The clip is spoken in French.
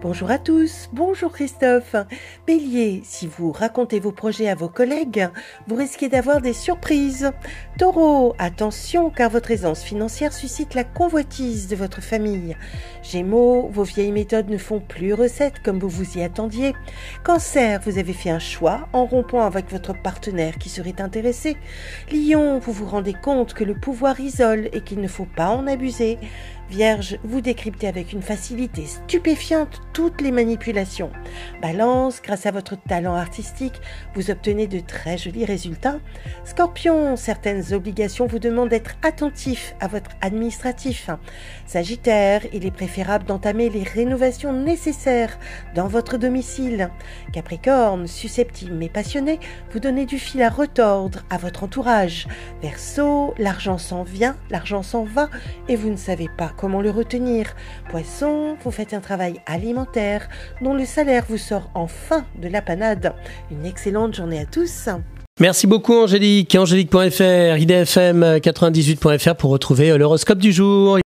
Bonjour à tous, bonjour Christophe. Bélier, si vous racontez vos projets à vos collègues, vous risquez d'avoir des surprises. Taureau, attention car votre aisance financière suscite la convoitise de votre famille. Gémeaux, vos vieilles méthodes ne font plus recette comme vous vous y attendiez. Cancer, vous avez fait un choix en rompant avec votre partenaire qui serait intéressé. Lion, vous vous rendez compte que le pouvoir isole et qu'il ne faut pas en abuser. Vierge, vous décryptez avec une facilité stupéfiante toutes les manipulations. Balance, grâce à votre talent artistique, vous obtenez de très jolis résultats. Scorpion, certaines obligations vous demandent d'être attentif à votre administratif. Sagittaire, il est préférable d'entamer les rénovations nécessaires dans votre domicile. Capricorne, susceptible mais passionné, vous donnez du fil à retordre à votre entourage. Verseau, l'argent s'en vient, l'argent s'en va et vous ne savez pas comment le retenir. Poisson, vous faites un travail alimentaire dont le salaire vous sort enfin de la panade. Une excellente journée à tous. Merci beaucoup Angélique. Angélique.fr, idfm98.fr pour retrouver l'horoscope du jour.